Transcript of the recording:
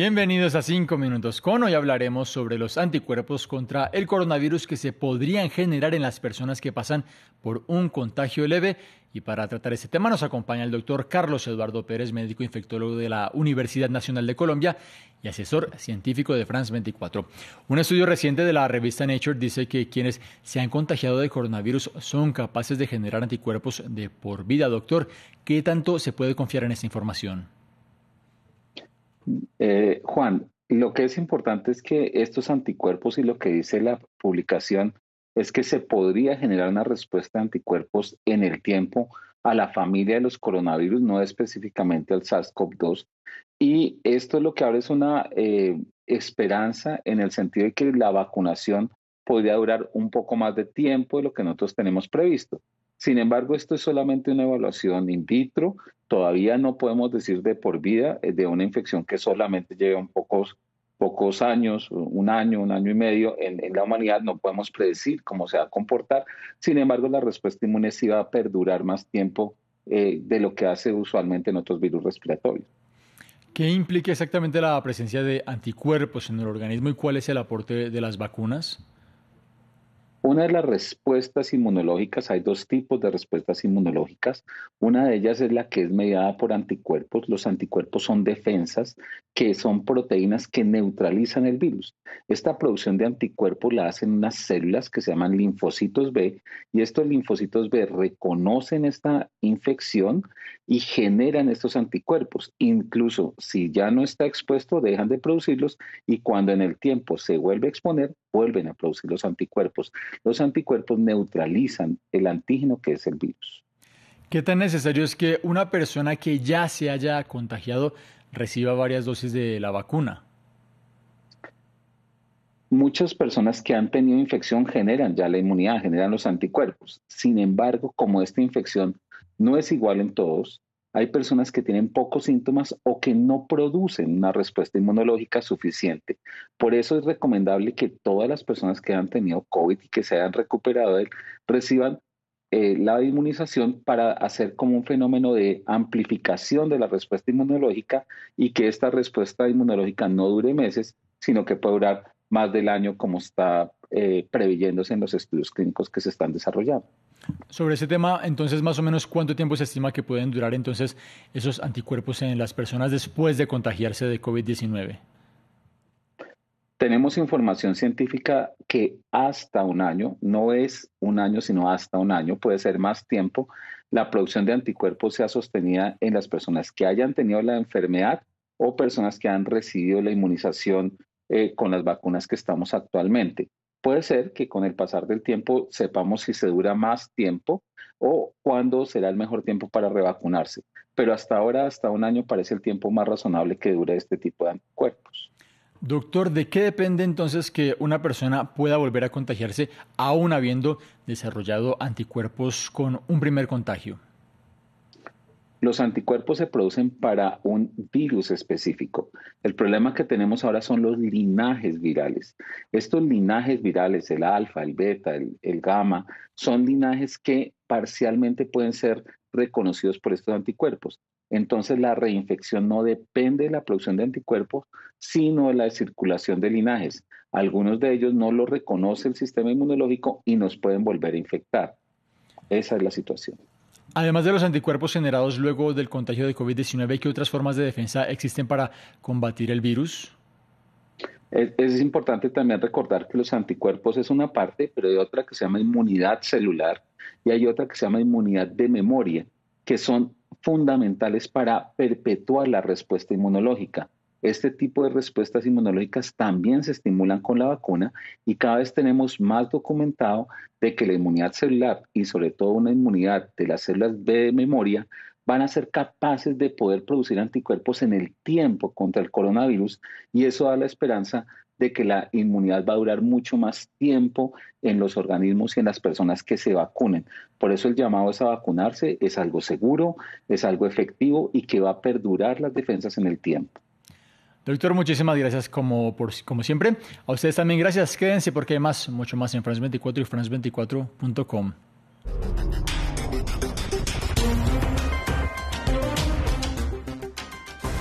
Bienvenidos a 5 Minutos con. Hoy hablaremos sobre los anticuerpos contra el coronavirus que se podrían generar en las personas que pasan por un contagio leve. Y para tratar este tema nos acompaña el doctor Carlos Eduardo Pérez, médico infectólogo de la Universidad Nacional de Colombia y asesor científico de France 24. Un estudio reciente de la revista Nature dice que quienes se han contagiado de coronavirus son capaces de generar anticuerpos de por vida. Doctor, ¿qué tanto se puede confiar en esta información? Eh, Juan, lo que es importante es que estos anticuerpos y lo que dice la publicación es que se podría generar una respuesta de anticuerpos en el tiempo a la familia de los coronavirus, no específicamente al SARS-CoV-2. Y esto lo que abre es una eh, esperanza en el sentido de que la vacunación podría durar un poco más de tiempo de lo que nosotros tenemos previsto. Sin embargo, esto es solamente una evaluación in vitro. Todavía no podemos decir de por vida eh, de una infección que solamente lleva pocos, pocos años, un año, un año y medio en, la humanidad. No podemos predecir cómo se va a comportar. Sin embargo, la respuesta inmune sí va a perdurar más tiempo eh, de lo que hace usualmente en otros virus respiratorios. ¿Qué implica exactamente la presencia de anticuerpos en el organismo y cuál es el aporte de las vacunas? Una de las respuestas inmunológicas, hay dos tipos de respuestas inmunológicas. Una de ellas es la que es mediada por anticuerpos. Los anticuerpos son defensas que son proteínas que neutralizan el virus. Esta producción de anticuerpos la hacen unas células que se llaman linfocitos B y estos linfocitos B reconocen esta infección y generan estos anticuerpos. Incluso si ya no está expuesto, dejan de producirlos y cuando en el tiempo se vuelve a exponer, vuelven a producir los anticuerpos. Los anticuerpos neutralizan el antígeno que es el virus. ¿Qué tan necesario es que una persona que ya se haya contagiado reciba varias dosis de la vacuna? Muchas personas que han tenido infección generan ya la inmunidad, generan los anticuerpos. Sin embargo, como esta infección no es igual en todos, hay personas que tienen pocos síntomas o que no producen una respuesta inmunológica suficiente. Por eso es recomendable que todas las personas que han tenido COVID y que se hayan recuperado de él reciban eh, la inmunización para hacer como un fenómeno de amplificación de la respuesta inmunológica y que esta respuesta inmunológica no dure meses, sino que puede durar más del año como está eh, en los estudios clínicos que se están desarrollando. Sobre ese tema, entonces, más o menos, ¿cuánto tiempo se estima que pueden durar entonces esos anticuerpos en las personas después de contagiarse de COVID-19? Tenemos información científica que hasta un año, no es un año, sino hasta un año, puede ser más tiempo, la producción de anticuerpos sea sostenida en las personas que hayan tenido la enfermedad o personas que han recibido la inmunización eh, con las vacunas que estamos actualmente. Puede ser que con el pasar del tiempo sepamos si se dura más tiempo o cuándo será el mejor tiempo para revacunarse. Pero hasta ahora, hasta un año, parece el tiempo más razonable que dure este tipo de anticuerpos. Doctor, ¿de qué depende entonces que una persona pueda volver a contagiarse aún habiendo desarrollado anticuerpos con un primer contagio? Los anticuerpos se producen para un virus específico. El problema que tenemos ahora son los linajes virales. Estos linajes virales, el alfa, el beta, el, gamma, son linajes que parcialmente pueden ser reconocidos por estos anticuerpos. Entonces la reinfección no depende de la producción de anticuerpos, sino de la circulación de linajes. Algunos de ellos no lo reconoce el sistema inmunológico y nos pueden volver a infectar. Esa es la situación. Además de los anticuerpos generados luego del contagio de COVID-19, ¿qué otras formas de defensa existen para combatir el virus? Es, es, importante también recordar que los anticuerpos es una parte, pero hay otra que se llama inmunidad celular y hay otra que se llama inmunidad de memoria, que son fundamentales para perpetuar la respuesta inmunológica. Este tipo de respuestas inmunológicas también se estimulan con la vacuna y cada vez tenemos más documentado de que la inmunidad celular y sobre todo una inmunidad de las células B de memoria van a ser capaces de poder producir anticuerpos en el tiempo contra el coronavirus y eso da la esperanza de que la inmunidad va a durar mucho más tiempo en los organismos y en las personas que se vacunen. Por eso el llamado es a vacunarse, es algo seguro, es algo efectivo y que va a perdurar las defensas en el tiempo. Doctor, muchísimas gracias como, como siempre. A ustedes también gracias. Quédense porque hay más, mucho más en France 24 y France24.com.